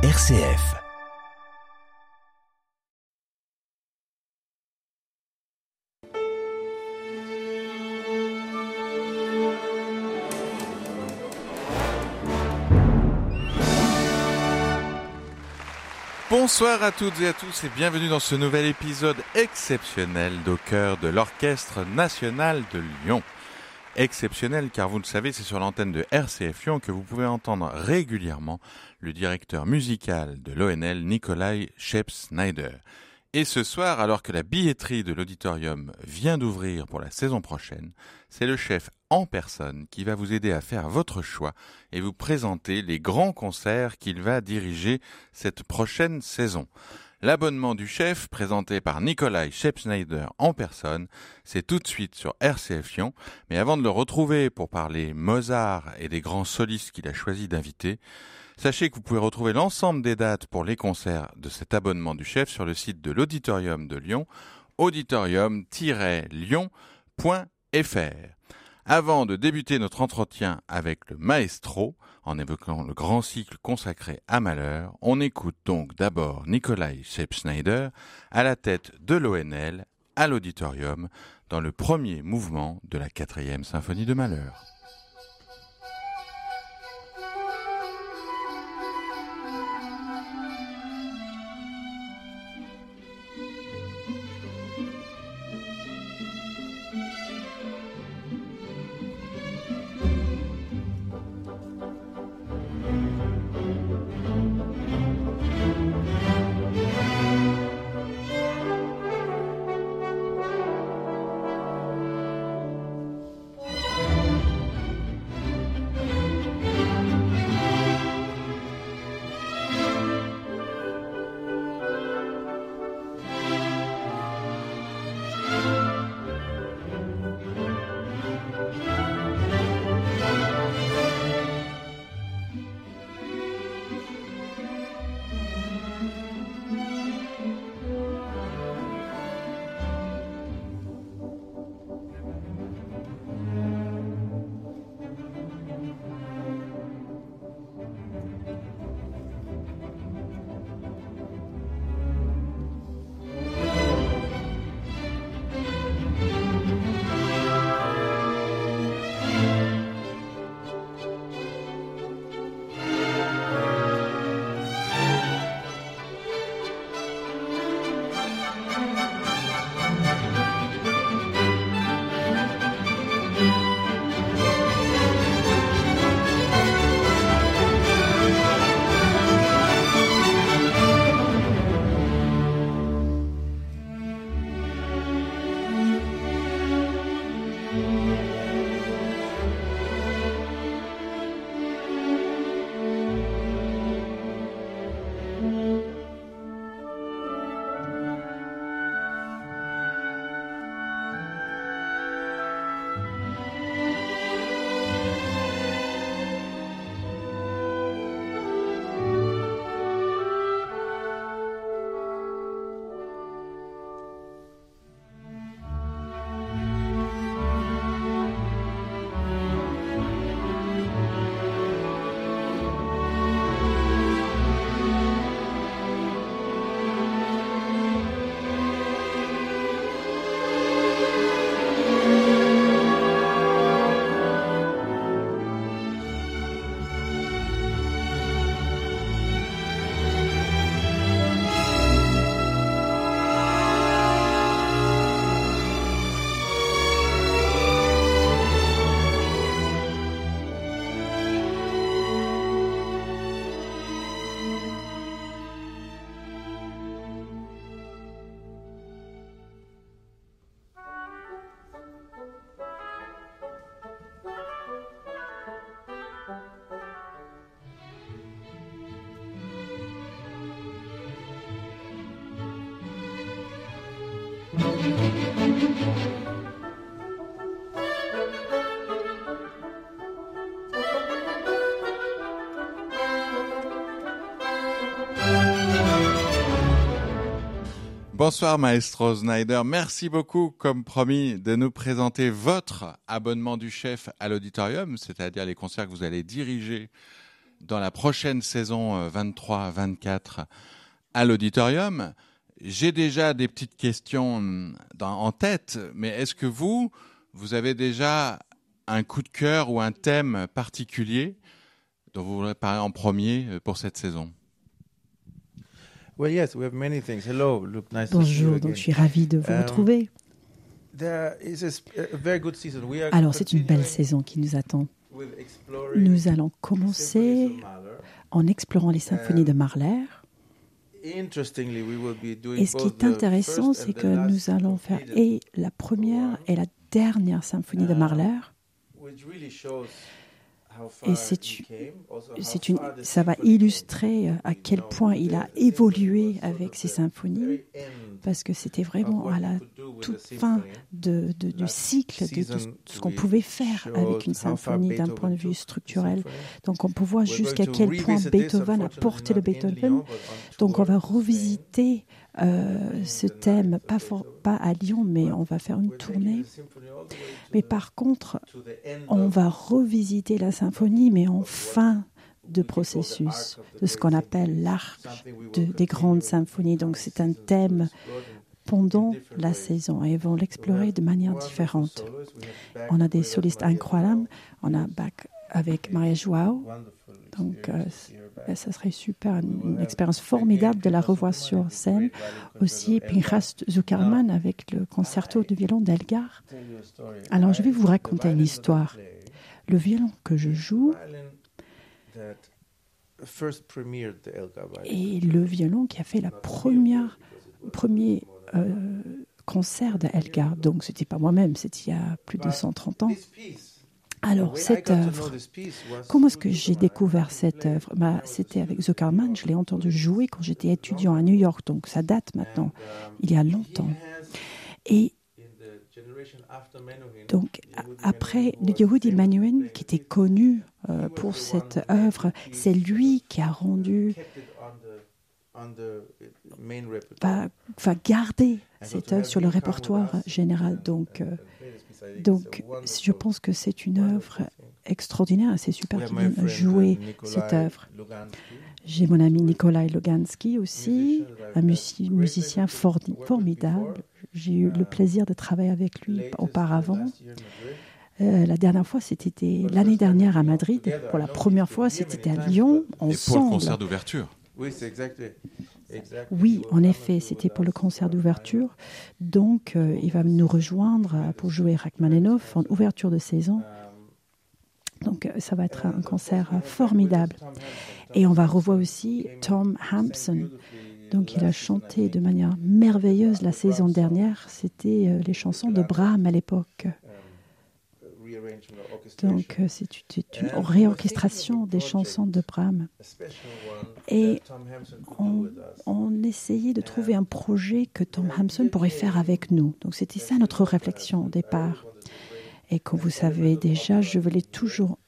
RCF. Bonsoir à toutes et à tous et bienvenue dans ce nouvel épisode exceptionnel d'au cœur de l'Orchestre National de Lyon. Exceptionnel car vous le savez, c'est sur l'antenne de RCF Lyon que vous pouvez entendre régulièrement le directeur musical de l'ONL, Nikolai Shep-Snyder. Et ce soir, alors que la billetterie de l'auditorium vient d'ouvrir pour la saison prochaine, c'est le chef en personne qui va vous aider à faire votre choix et vous présenter les grands concerts qu'il va diriger cette prochaine saison. L'abonnement du chef, présenté par Nikolai Shepsneider en personne, c'est tout de suite sur RCF Lyon. Mais avant de le retrouver pour parler Mozart et des grands solistes qu'il a choisi d'inviter, Sachez que vous pouvez retrouver l'ensemble des dates pour les concerts de cet abonnement du chef sur le site de l'Auditorium de Lyon, auditorium-lyon.fr. Avant de débuter notre entretien avec le maestro, en évoquant le grand cycle consacré à Malheur, on écoute donc d'abord Nikolai Schepp-Schneider à la tête de l'ONL à l'auditorium dans le premier mouvement de la quatrième symphonie de Malheur. Bonsoir Maestro Snyder, merci beaucoup comme promis de nous présenter votre abonnement du chef à l'auditorium, c'est-à-dire les concerts que vous allez diriger dans la prochaine saison 23-24 à l'auditorium. J'ai déjà des petites questions en tête, mais est-ce que vous, vous avez déjà un coup de cœur ou un thème particulier dont vous voudrez parler en premier pour cette saison? Bonjour, donc je suis ravi de vous um, retrouver. Alors c'est une belle saison qui nous attend. Nous allons commencer en explorant les symphonies de Mahler. Et ce qui est intéressant, c'est que nous allons faire et la première et la dernière symphonie de Mahler. Et c'est une, ça va illustrer à quel point il a évolué avec ses symphonies, parce que c'était vraiment à la toute fin de, du cycle de, ce qu'on pouvait faire avec une symphonie d'un point de vue structurel. Donc on peut voir jusqu'à quel point Beethoven a porté le Beethoven. Donc on va revisiter euh, ce thème, pas, à Lyon, mais on va faire une tournée. Mais par contre, on va revisiter la symphonie, mais en fin de processus, de ce qu'on appelle l'arc des grandes symphonies. Donc c'est un thème pendant la saison et vont l'explorer de manière différente. On a des solistes incroyables, on a Bach avec Maria Joao, donc euh, ça serait super, une expérience formidable de la revoir sur scène. Aussi Pinchas Zuckerman avec le concerto de violon d'Elgar. Alors je vais vous raconter une histoire. Le violon que je joue est le violon qui a fait la première premier euh, concert d'Elgar. Donc, ce n'était pas moi-même, c'était il y a plus de 130 ans. Alors, cette œuvre, comment est-ce que j'ai découvert cette œuvre? Bah, C'était avec Zuckerman, je l'ai entendu jouer quand j'étais étudiant à New York, donc ça date maintenant, il y a longtemps. Et donc, après le Yehudi Menuhin, qui était connu euh, pour cette œuvre, c'est lui qui a rendu va, va garder cette œuvre sur le répertoire général. Donc, euh, donc je pense que c'est une œuvre extraordinaire. C'est super qu'il vienne jouer cette œuvre. J'ai mon ami Nikolai Logansky aussi, un musicien formidable. J'ai eu le plaisir de travailler avec lui auparavant. Euh, la dernière fois, c'était l'année dernière à Madrid. Pour la première fois, c'était à Lyon, ensemble. Et pour le concert d'ouverture oui, c'est exact. Oui, en effet, c'était pour le concert d'ouverture. Donc, euh, il va nous rejoindre pour jouer Rachmaninoff en ouverture de saison. Donc, euh, ça va être un concert formidable. Et on va revoir aussi Tom Hampson. Donc, il a chanté de manière merveilleuse la saison dernière. C'était euh, les chansons de Brahms à l'époque. Donc, euh, c'est une réorchestration des chansons de Brahms. Et on, essayait de trouver un projet que Tom Hampson pourrait faire avec nous. Donc, c'était ça notre réflexion au départ. Et comme vous savez déjà, je voulais toujours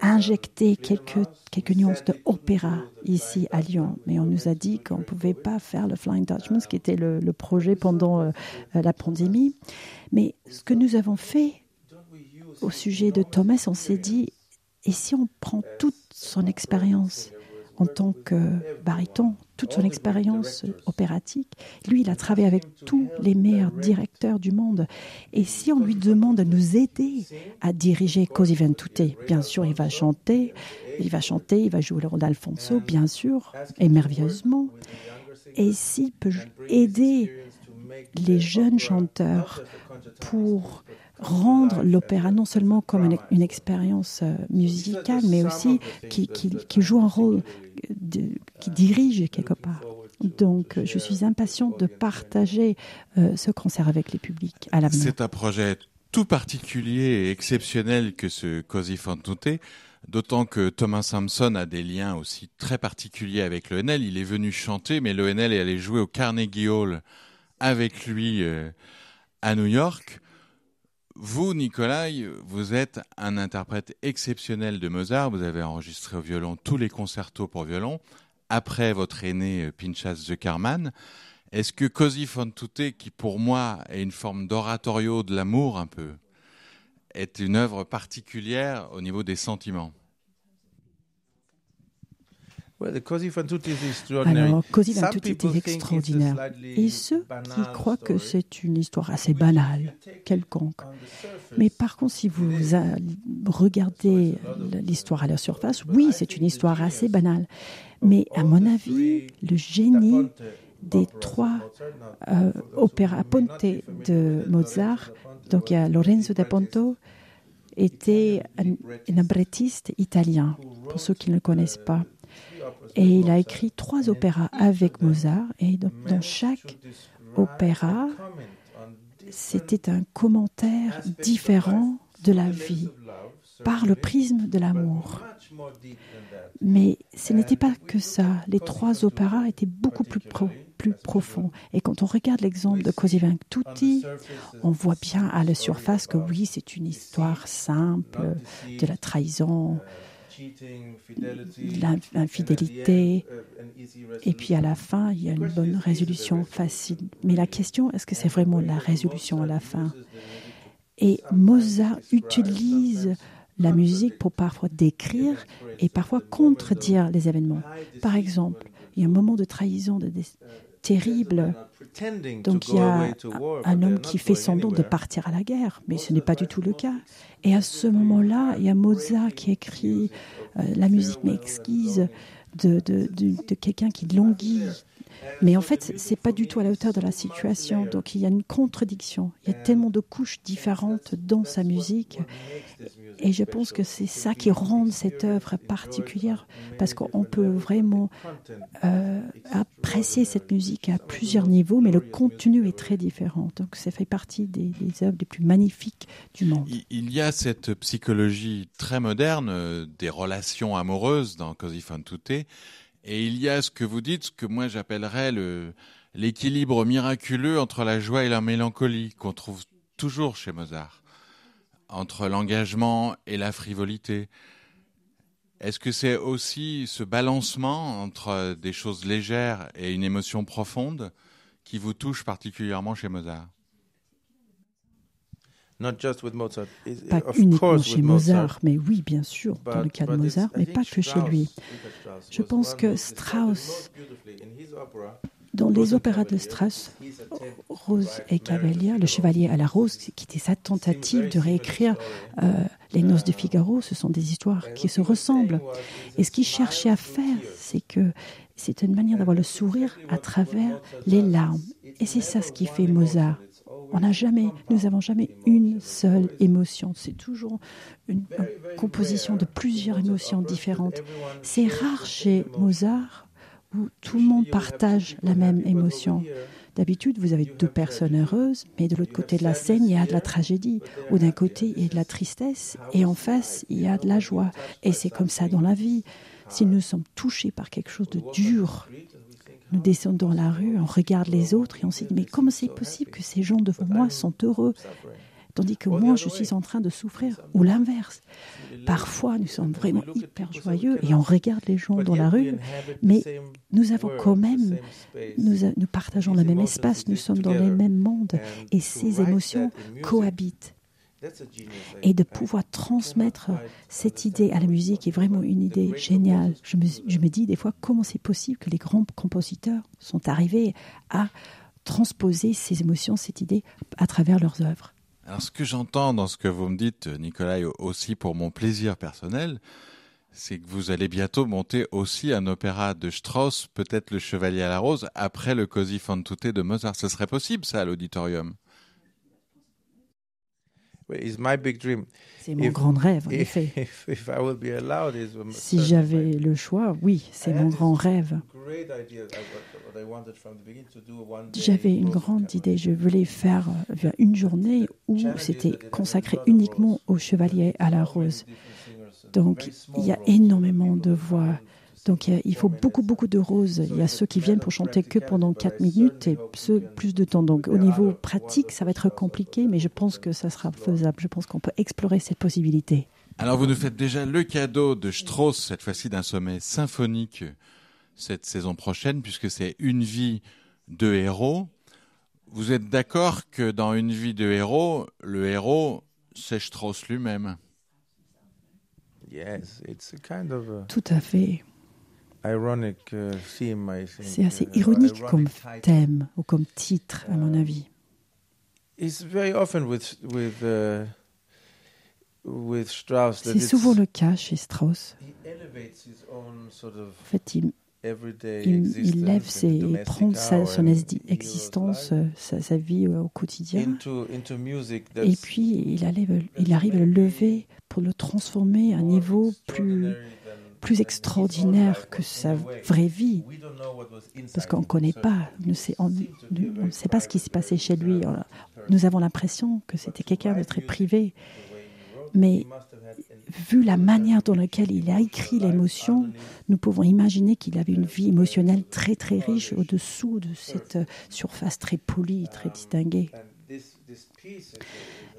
injecter quelques, quelques nuances de opéra ici à Lyon. Mais on nous a dit qu'on ne pouvait pas faire le Flying Dutchman, ce qui était le, projet pendant euh, la pandémie. Mais ce que nous avons fait au sujet de Thomas, on s'est dit, et si on prend toute son expérience en tant que baryton, toute son expérience opératique, lui, il a travaillé avec tous les meilleurs directeurs du monde. Et si on lui demande de nous aider à diriger Così van tutte, bien sûr, il va chanter, il va chanter, il va jouer le rôle d'Alfonso, bien sûr, et merveilleusement. Et s'il peut aider les jeunes chanteurs pour rendre l'opéra non seulement comme une, expérience euh, musicale, mais aussi qui, joue un rôle, qui dirige quelque part. Donc, je suis impatiente de partager euh, ce concert avec les publics à l'avenir. C'est un projet tout particulier et exceptionnel que ce Così fan d'autant que Thomas Sampson a des liens aussi très particuliers avec l'ONL. Il est venu chanter, mais l'ONL est allé jouer au Carnegie Hall avec lui euh, à New York. Vous, Nikolai, vous êtes un interprète exceptionnel de Mozart. Vous avez enregistré au violon tous les concertos pour violon. Après votre aîné euh, Pinchas Zuckerman, est-ce que Così fan tutte, qui pour moi est une forme d'oratorio de l'amour un peu, est une œuvre particulière au niveau des sentiments? Alors, Così fan tutti est extraordinaire. Et ceux qui croient que c'est une histoire assez banale, quelconque. Mais par contre, si vous regardez l'histoire à la surface, oui, c'est une histoire assez banale. Mais à mon avis, le génie des trois euh, opéras Ponte de Mozart, donc il y a Lorenzo da Ponto, était un, un librettiste italien, pour ceux qui ne le connaissent pas. Et il a écrit trois opéras avec Mozart. Et dans chaque opéra, c'était un commentaire différent de la vie par le prisme de l'amour. Mais ce n'était pas que ça. Les trois opéras étaient beaucoup plus, profonds. Et quand on regarde l'exemple de Così van tutti, on voit bien à la surface que oui, c'est une histoire simple de la trahison, l'infidélité. Et puis à la fin, il y a une bonne résolution facile. Mais la question, est-ce que c'est vraiment la résolution à la fin? Et Mozart utilise la musique pour parfois décrire et parfois contredire les événements. Par exemple, il y a un moment de trahison de terrible. Donc il y a un homme qui fait semblant de partir à la guerre, mais ce n'est pas du tout le cas. Et à ce moment-là, il y a Mozart qui écrit euh, la musique m'exquise de, de, de quelqu'un qui languit mais en fait, c'est pas du tout à la hauteur de la situation. Donc il y a une contradiction. Il y a tellement de couches différentes dans sa musique. Et je pense que c'est ça qui rend cette œuvre particulière, parce qu'on peut vraiment euh, apprécier cette musique à plusieurs niveaux, mais le contenu est très différent. Donc ça fait partie des, œuvres les plus magnifiques du monde. Il y a cette psychologie très moderne euh, des relations amoureuses dans Così fan tutte et il y a ce que vous dites, ce que moi j'appellerais le, l'équilibre miraculeux entre la joie et la mélancolie qu'on trouve toujours chez Mozart, entre l'engagement et la frivolité. Est-ce que c'est aussi ce balancement entre des choses légères et une émotion profonde qui vous touche particulièrement chez Mozart? Pas uniquement chez Mozart, mais oui, bien sûr, dans le cas de Mozart, mais pas que chez lui. Je pense que Strauss, dans les opéras de Strauss, Rose et Cavalier, Le Chevalier à la Rose, qui était sa tentative de réécrire euh, Les Noces de Figaro, ce sont des histoires qui se ressemblent. Et ce qu'il cherchait à faire, c'est que c'est une manière d'avoir le sourire à travers les larmes. Et c'est ça ce qui fait Mozart. On n'a jamais, nous n'avons jamais une seule émotion. C'est toujours une, composition de plusieurs émotions différentes. C'est rare chez Mozart où tout le monde partage la même émotion. D'habitude, vous avez deux personnes heureuses, mais de l'autre côté de la scène, il y a de la tragédie. Ou d'un côté, il y a de la tristesse, et en face, il y a de la joie. Et c'est comme ça dans la vie. Si nous sommes touchés par quelque chose de dur, nous descendons dans la rue, on regarde les autres et on se dit mais comment c'est possible que ces gens devant moi sont heureux? Tandis que moi je suis en train de souffrir ou l'inverse. Parfois nous sommes vraiment hyper joyeux et on regarde les gens dans la rue, mais nous avons quand même, nous, partageons le même espace, nous sommes dans le même monde et ces émotions cohabitent. Et de pouvoir transmettre cette idée à la musique est vraiment une idée géniale. Je me, je me dis des fois comment c'est possible que les grands compositeurs sont arrivés à transposer ces émotions, cette idée, à travers leurs œuvres. Alors ce que j'entends dans ce que vous me dites, Nicolas, aussi pour mon plaisir personnel, c'est que vous allez bientôt monter aussi un opéra de Strauss, peut-être Le Chevalier à la Rose, après le Così fan tutte de Mozart. Ce serait possible, ça, à l'auditorium? C'est mon grand rêve, en effet. si j'avais le choix, oui, c'est mon grand rêve. J'avais une grande idée. Je voulais faire euh, une journée où c'était consacré uniquement aux chevaliers à la rose. Donc, il y a énormément de voix donc il faut beaucoup, beaucoup de roses. Il y a ceux qui viennent pour chanter que pendant 4 minutes et ceux plus de temps. Donc au niveau pratique, ça va être compliqué, mais je pense que ça sera faisable. Je pense qu'on peut explorer cette possibilité. Alors vous nous faites déjà le cadeau de Strauss, cette fois-ci d'un sommet symphonique cette saison prochaine, puisque c'est Une vie de héros. Vous êtes d'accord que dans Une vie de héros, le héros, c'est Strauss lui-même? Tout à fait. C'est assez ironique comme thème ou comme titre, à mon avis. C'est souvent le cas chez Strauss. En fait, il, il, lève ses, il prend sa, son existence, sa, sa, vie au quotidien, et puis il arrive, il arrive à le lever pour le transformer à un niveau plus plus extraordinaire que sa vraie vie, parce qu'on ne connaît pas, on ne sait, pas ce qui s'est passé chez lui. Nous avons l'impression que c'était quelqu'un de très privé, mais vu la manière dans laquelle il a écrit l'émotion, nous pouvons imaginer qu'il avait une vie émotionnelle très très riche au-dessous de cette surface très polie, très distinguée.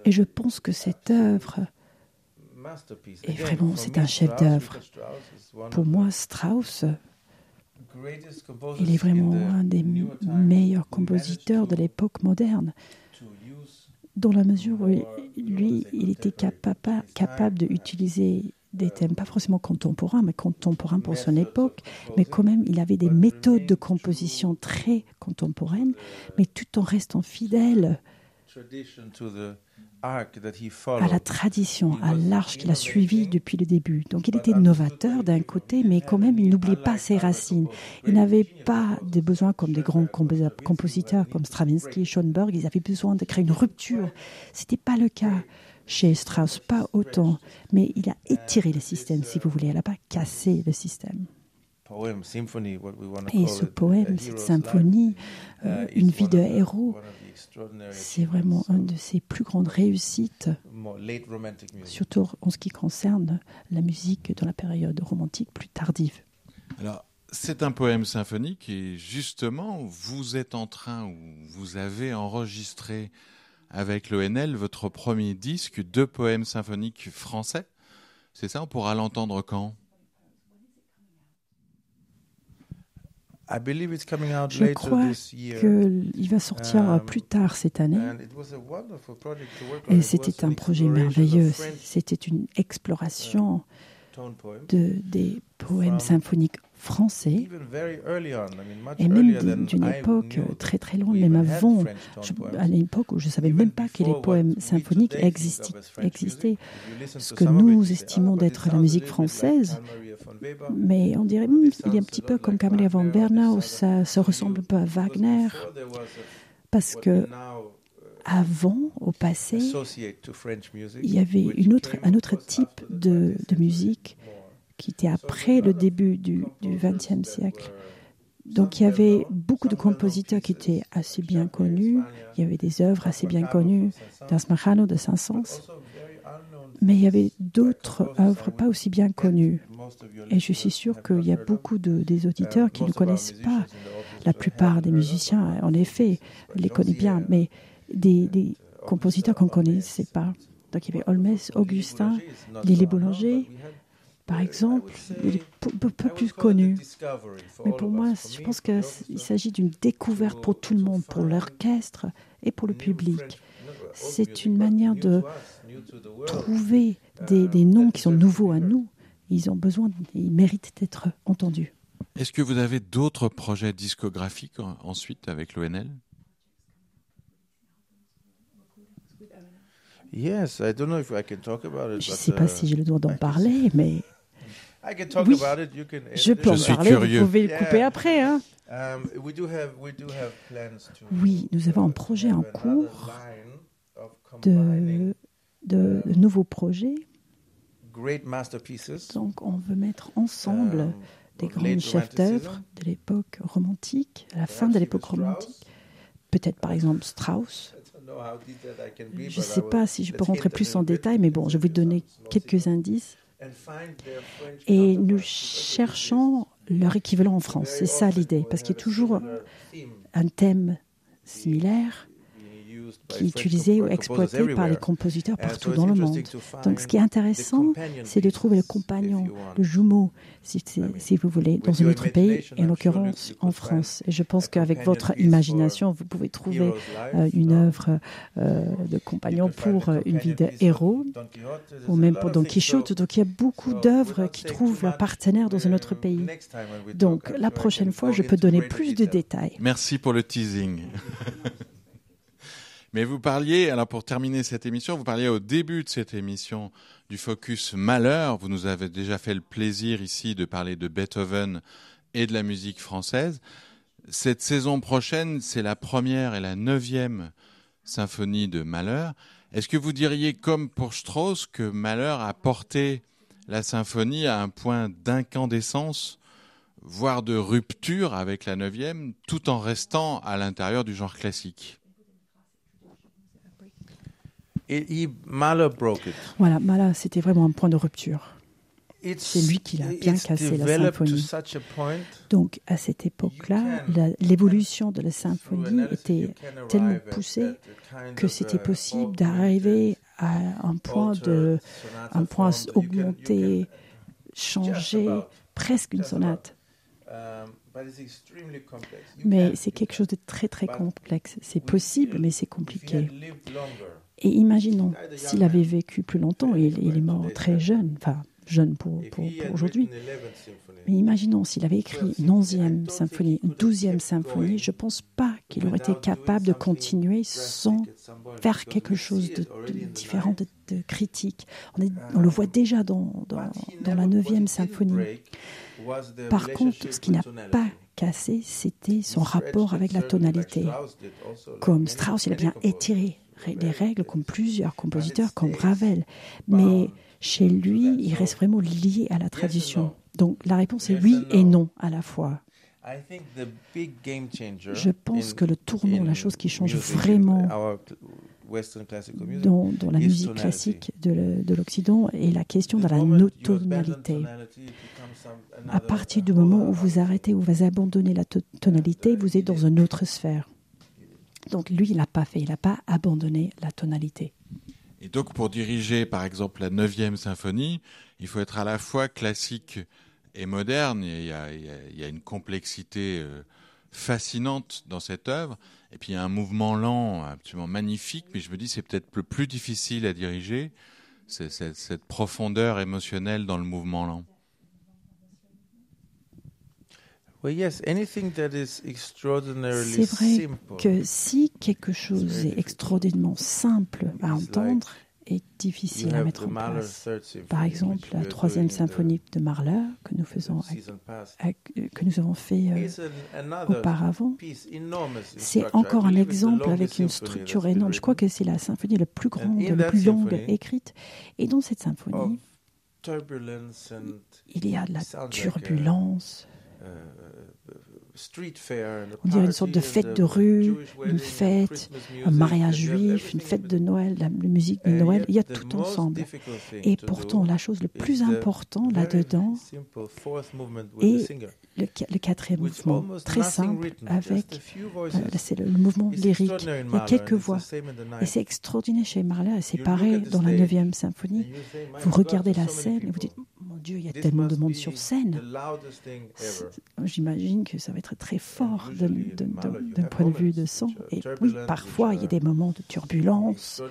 Et je pense que cette œuvre et vraiment, c'est un chef-d'œuvre. Pour moi, Strauss, il est vraiment un des meilleurs compositeurs de l'époque moderne, dans la mesure où lui, il était capable, capable d'utiliser des thèmes, pas forcément contemporains, mais contemporains pour son époque, mais quand même, il avait des méthodes de composition très contemporaines, mais tout en restant fidèle à la tradition, à l'arche qu'il a suivi depuis le début. Donc il était novateur d'un côté, mais quand même il n'oubliait pas ses racines. Il n'avait pas de besoin comme des grands compositeurs comme Stravinsky, Schoenberg, ils avaient besoin de créer une rupture. Ce n'était pas le cas chez Strauss, pas autant, mais il a étiré le système, si vous voulez, elle n'a pas cassé le système. Et ce poème, cette symphonie, euh, une vie de héros, c'est vraiment une de ses plus grandes réussites, surtout en ce qui concerne la musique dans la période romantique plus tardive. Alors, c'est un poème symphonique et justement, vous êtes en train ou vous avez enregistré avec l'ONL votre premier disque de poèmes symphoniques français. C'est ça On pourra l'entendre quand? Je crois qu'il va sortir um, plus tard cette année. Et c'était un projet merveilleux. C'était une exploration de, des poèmes symphoniques français, et même d'une époque très très loin, même avant, à l'époque où je ne savais même pas que les poèmes symphoniques existaient, ce que nous estimons d'être la musique française, mais on dirait qu'il il est un petit peu comme Camélia von Bernau, ça, ça ressemble un peu à Wagner, parce que avant, au passé, il y avait une autre, un autre type de, de musique qui était après le début du XXe siècle. Donc il y avait beaucoup de compositeurs qui étaient assez bien connus, il y avait des œuvres assez bien connues d'Asmachano, de Saint-Saëns, mais il y avait d'autres œuvres pas aussi bien connues. Et je suis sûr qu'il y a beaucoup de, des auditeurs qui ne connaissent pas. La plupart des musiciens, en effet, les connaissent bien, mais des, compositeurs qu'on ne connaissait pas. Donc il y avait Holmes, Augustin, Lily Boulanger, par exemple, il est peu plus connu. Mais pour moi, je pense qu'il s'agit d'une découverte pour tout le monde, pour l'orchestre et pour le public. C'est une manière de trouver des, des, noms qui sont nouveaux à nous. Ils ont besoin, ils méritent d'être entendus. Est-ce que vous avez d'autres projets discographiques ensuite avec l'ONL Je ne sais pas si j'ai le droit d'en parler, mais oui, je peux en parler, vous pouvez le couper après. Hein. Um, oui, nous avons un projet en cours de, de, nouveaux projets. Donc on veut mettre ensemble um, des grands chefs-d'œuvre de l'époque romantique, à la fin de l'époque romantique. Peut-être par exemple Strauss. Je ne sais pas si je peux rentrer plus en détail, mais bon, je vais vous donner quelques indices. et nous cherchons leur équivalent en France. C'est ça l'idée, parce qu'il y a toujours un thème similaire qui est utilisé ou exploité par les compositeurs partout dans le monde. Donc ce qui est intéressant, c'est de trouver le compagnon, le jumeau, si, si vous voulez, dans un autre pays, et en l'occurrence en France. Et je pense qu'avec votre imagination, vous pouvez trouver euh, une œuvre euh, de compagnon pour euh, une vie de héros, ou même pour Don Quichotte. Donc il y a beaucoup d'œuvres qui trouvent leur partenaire dans un autre pays. Donc la prochaine fois, je peux donner plus de détails. Merci pour le teasing. Mais vous parliez, alors pour terminer cette émission, vous parliez au début de cette émission du focus malheur. Vous nous avez déjà fait le plaisir ici de parler de Beethoven et de la musique française. Cette saison prochaine, c'est la première et la neuvième symphonie de Malheur. Est-ce que vous diriez, comme pour Strauss, que Malheur a porté la symphonie à un point d'incandescence, voire de rupture avec la neuvième, tout en restant à l'intérieur du genre classique? Et Mahler broke it. Voilà, Mahler, c'était vraiment un point de rupture. C'est lui qui l'a bien cassé la symphonie. Donc à cette époque-là, l'évolution de la symphonie était tellement poussée que c'était possible d'arriver à un point de, un point augmenté, changer presque une sonate. Mais c'est quelque chose de très très complexe. C'est possible, mais c'est compliqué. Et imaginons s'il avait vécu plus longtemps, il, il est mort très jeune, enfin jeune pour, pour, aujourd'hui. Mais imaginons s'il avait écrit une onzième symphonie, une douzième symphonie, je ne pense pas qu'il aurait été capable de continuer sans faire quelque chose de, différent, de, critique. On, on, le voit déjà dans, dans, dans la neuvième symphonie. Par contre, ce qui n'a pas cassé, c'était son rapport avec la tonalité. Comme Strauss, il a bien étiré les règles comme plusieurs compositeurs, comme Ravel. Mais chez lui, il reste vraiment lié à la tradition. Donc la réponse est oui et non à la fois. Je pense que le tournant, la chose qui change vraiment dans, dans la musique classique de l'Occident est la question de la tonalité. À partir du moment où vous arrêtez ou vous abandonnez la tonalité, vous êtes dans une autre sphère. Donc lui, il n'a pas fait, il n'a pas abandonné la tonalité. Et donc pour diriger par exemple la 9e symphonie, il faut être à la fois classique et moderne. Il y a, une complexité euh, fascinante dans cette œuvre. Et puis il y a un mouvement lent absolument magnifique, mais je me dis c'est peut-être le plus difficile à diriger, cette profondeur émotionnelle dans le mouvement lent. C'est vrai que si quelque chose est extraordinairement simple à entendre, est difficile à mettre en place. Par exemple, la troisième symphonie de Mahler que nous faisons, que nous avons fait euh, auparavant, c'est encore un exemple avec une structure énorme. Je crois que c'est la symphonie la plus grande, la plus longue écrite. Et dans cette symphonie, il y a de la turbulence. On dirait une sorte de fête de rue, une fête, un mariage juif, une fête de Noël, la musique de Noël, il y a tout ensemble. Et pourtant, la chose le plus importante là-dedans est le, quatrième mouvement, très simple, avec euh, c'est le, mouvement lyrique. Il y a quelques voix. Et c'est extraordinaire chez Mahler, et c'est pareil dans la neuvième symphonie. Vous regardez la scène et vous dites, Dieu, il y a tellement de monde sur scène. J'imagine que ça va être très fort d'un point de vue de son. Et oui, parfois, il y a des moments de turbulence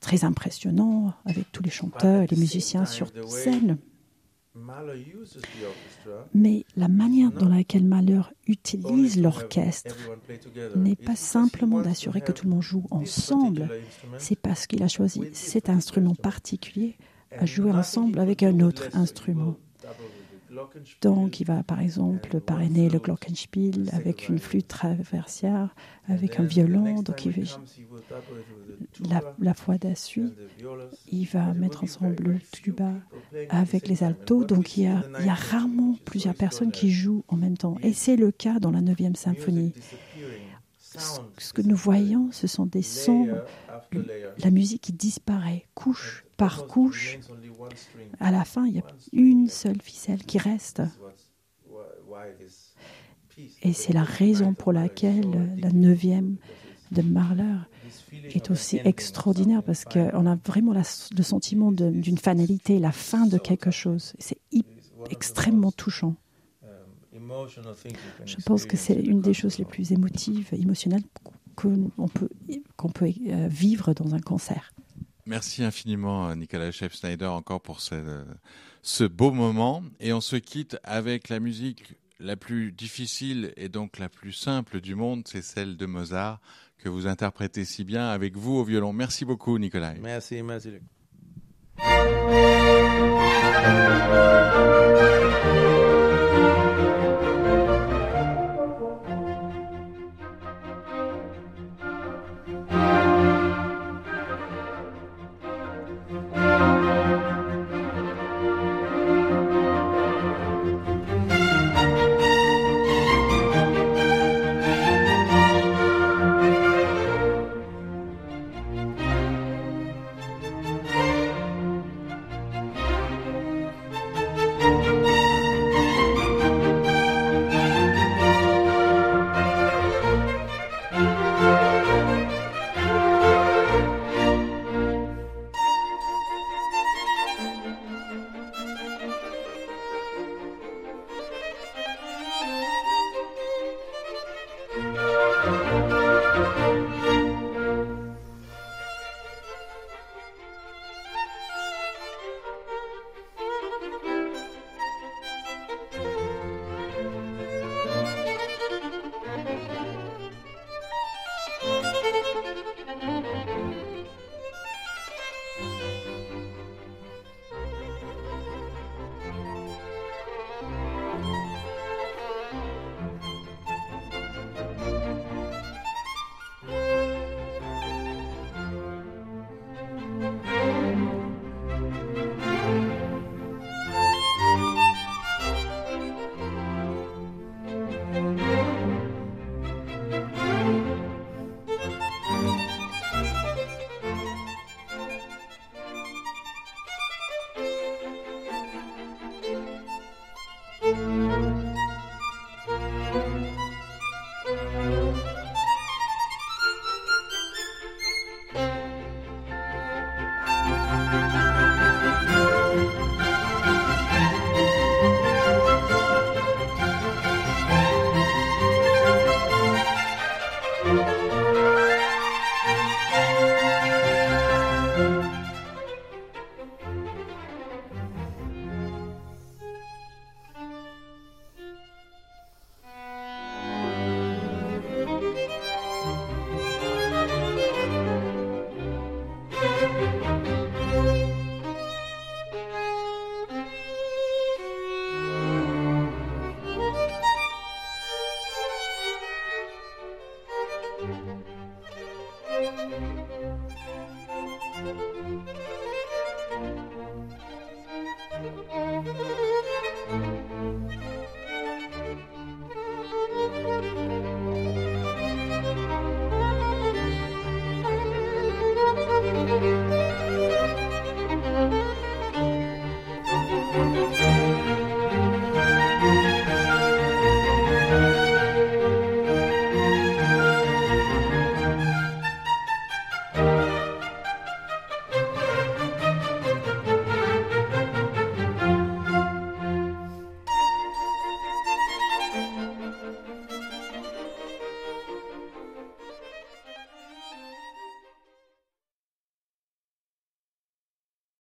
très impressionnants avec tous les chanteurs et les musiciens sur scène. Mais la manière dans laquelle Mahler utilise l'orchestre n'est pas simplement d'assurer que tout le monde joue ensemble, c'est parce qu'il a choisi cet instrument particulier à jouer ensemble avec un autre instrument. Donc, il va par exemple parrainer le Glockenspiel avec une flûte traversière, avec un violon. Donc, il la, la fois il va mettre ensemble le tuba avec les altos. Donc, il y, a, il y a rarement plusieurs personnes qui jouent en même temps. Et c'est le cas dans la 9e symphonie. Ce que nous voyons, ce sont des sons, la musique qui disparaît, couche par couche. À la fin, il y a une seule ficelle qui reste. Et c'est la raison pour laquelle la neuvième de Mahler est aussi extraordinaire parce qu'on a vraiment le sentiment d'une finalité, la fin de quelque chose. C'est extrêmement touchant. Je pense que c'est une des choses les plus émotives, émotionnelles qu'on peut, qu'on peut euh, vivre dans un concert. Merci infiniment, Nicolas Chef-Snyder, encore pour ce, ce beau moment. Et on se quitte avec la musique la plus difficile et donc la plus simple du monde, c'est celle de Mozart que vous interprétez si bien avec vous au violon. Merci beaucoup, Nicolas. Merci, merci. Música